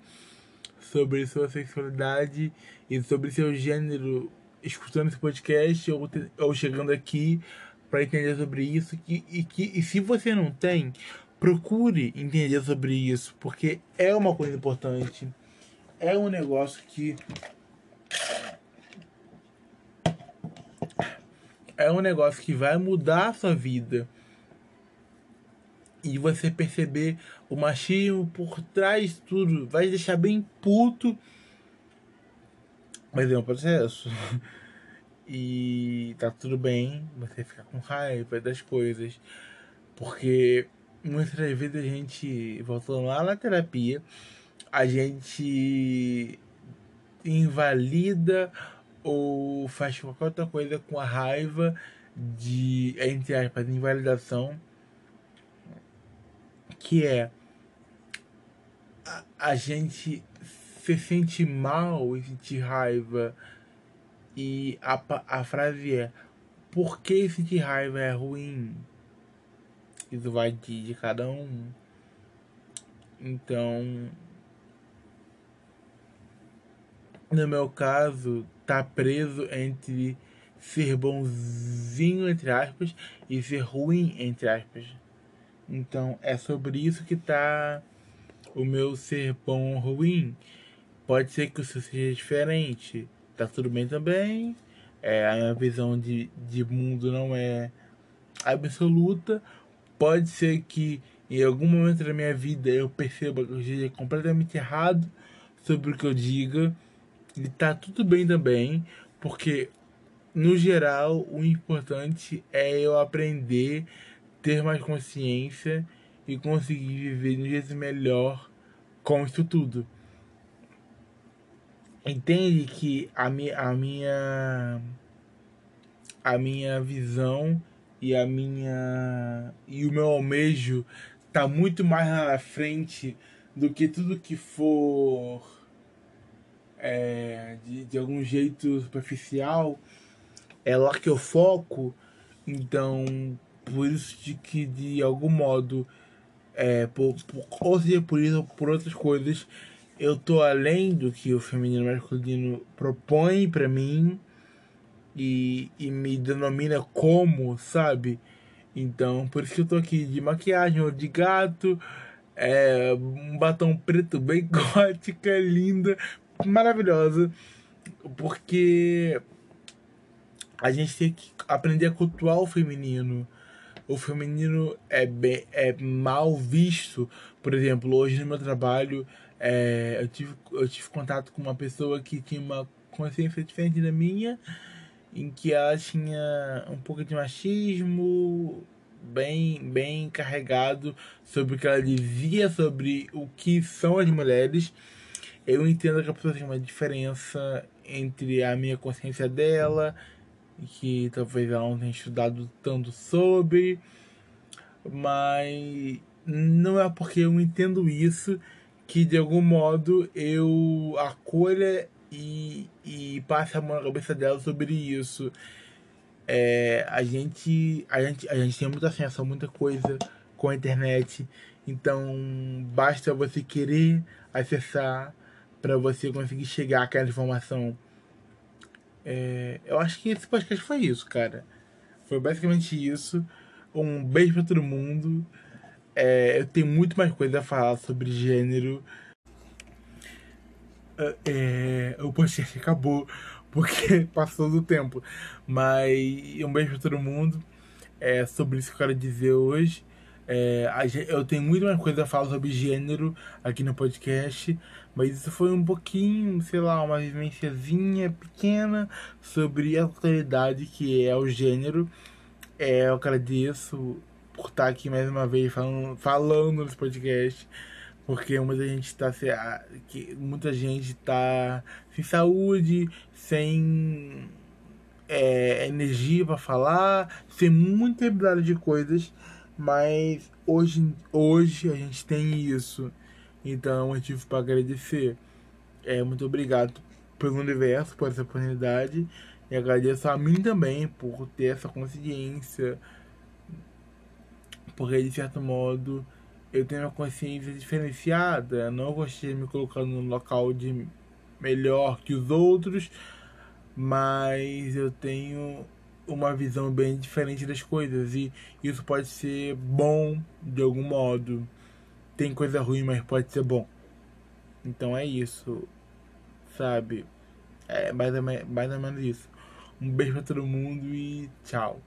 sobre sua sexualidade e sobre seu gênero escutando esse podcast ou, ou chegando aqui para entender sobre isso que, e que e se você não tem, procure entender sobre isso, porque é uma coisa importante. É um negócio que é um negócio que vai mudar a sua vida. E você perceber o machismo por trás de tudo, vai deixar bem puto. Mas é um processo. E tá tudo bem você ficar com raiva das coisas. Porque muitas vezes a gente, voltando lá na terapia, a gente invalida ou faz qualquer outra coisa com a raiva de, entre aspas, invalidação, que é a, a gente se sente mal e sentir raiva e a, a frase é: Por que sentir raiva é ruim? Isso vai de, de cada um. Então, no meu caso, tá preso entre ser bonzinho, entre aspas, e ser ruim, entre aspas. Então, é sobre isso que tá o meu ser bom ou ruim. Pode ser que o seu seja diferente tá tudo bem também. É, a minha visão de, de mundo não é absoluta. Pode ser que em algum momento da minha vida eu perceba que eu esteja completamente errado sobre o que eu diga. E tá tudo bem também, porque no geral o importante é eu aprender, ter mais consciência e conseguir viver um melhor com isso tudo. Entende que a minha, a minha a minha visão e a minha e o meu almejo tá muito mais na frente do que tudo que for é, de, de algum jeito superficial. É lá que eu foco. Então por isso de que de algum modo é, por, por, ou seja por isso por outras coisas eu tô além do que o feminino masculino propõe para mim e, e me denomina como, sabe? Então, por isso que eu tô aqui de maquiagem ou de gato, é, um batom preto bem gótica, linda, maravilhosa, porque a gente tem que aprender a cultuar o feminino. O feminino é, bem, é mal visto. Por exemplo, hoje no meu trabalho é, eu, tive, eu tive contato com uma pessoa que tinha uma consciência diferente da minha, em que ela tinha um pouco de machismo bem, bem carregado sobre o que ela dizia sobre o que são as mulheres. Eu entendo que a pessoa tem uma diferença entre a minha consciência dela, que talvez ela não tenha estudado tanto sobre, mas não é porque eu entendo isso que de algum modo eu acolha e, e passe a mão na cabeça dela sobre isso. É, a gente a gente a gente tem muita acesso a muita coisa com a internet Então, basta você querer acessar para você conseguir chegar àquela informação. É, eu acho que esse podcast foi isso, cara. Foi basicamente isso. Um beijo pra todo mundo. É, eu tenho muito mais coisa a falar sobre gênero. É, é o podcast acabou porque passou do tempo. Mas um beijo pra todo mundo. É sobre isso que eu quero dizer hoje. É, eu tenho muito mais coisa a falar sobre gênero aqui no podcast, mas isso foi um pouquinho, sei lá, uma vivenciazinha pequena sobre a totalidade que é o gênero. É, eu agradeço por estar aqui mais uma vez falando, falando nesse podcast, porque muita gente está muita gente tá sem saúde, sem é, energia para falar, sem muita habilidade de coisas. Mas hoje, hoje a gente tem isso. Então é um motivo para agradecer. É, muito obrigado pelo universo, por essa oportunidade. E agradeço a mim também por ter essa consciência. Porque de certo modo eu tenho uma consciência diferenciada. Não gostei de me colocar no local de melhor que os outros. Mas eu tenho uma visão bem diferente das coisas e isso pode ser bom de algum modo. Tem coisa ruim, mas pode ser bom. Então é isso, sabe? É mais ou, menos isso. Um beijo pra todo mundo e tchau.